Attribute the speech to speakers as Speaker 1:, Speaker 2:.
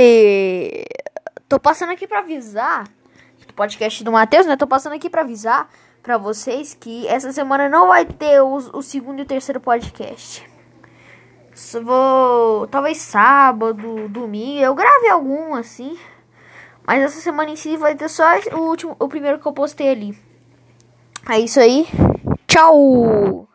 Speaker 1: Oi! Tô passando aqui pra avisar. Do podcast do Matheus, né? Tô passando aqui pra avisar pra vocês que essa semana não vai ter o, o segundo e o terceiro podcast. Só vou. Talvez sábado, domingo. Eu grave algum assim. Mas essa semana em si vai ter só o último, o primeiro que eu postei ali. É isso aí. Tchau!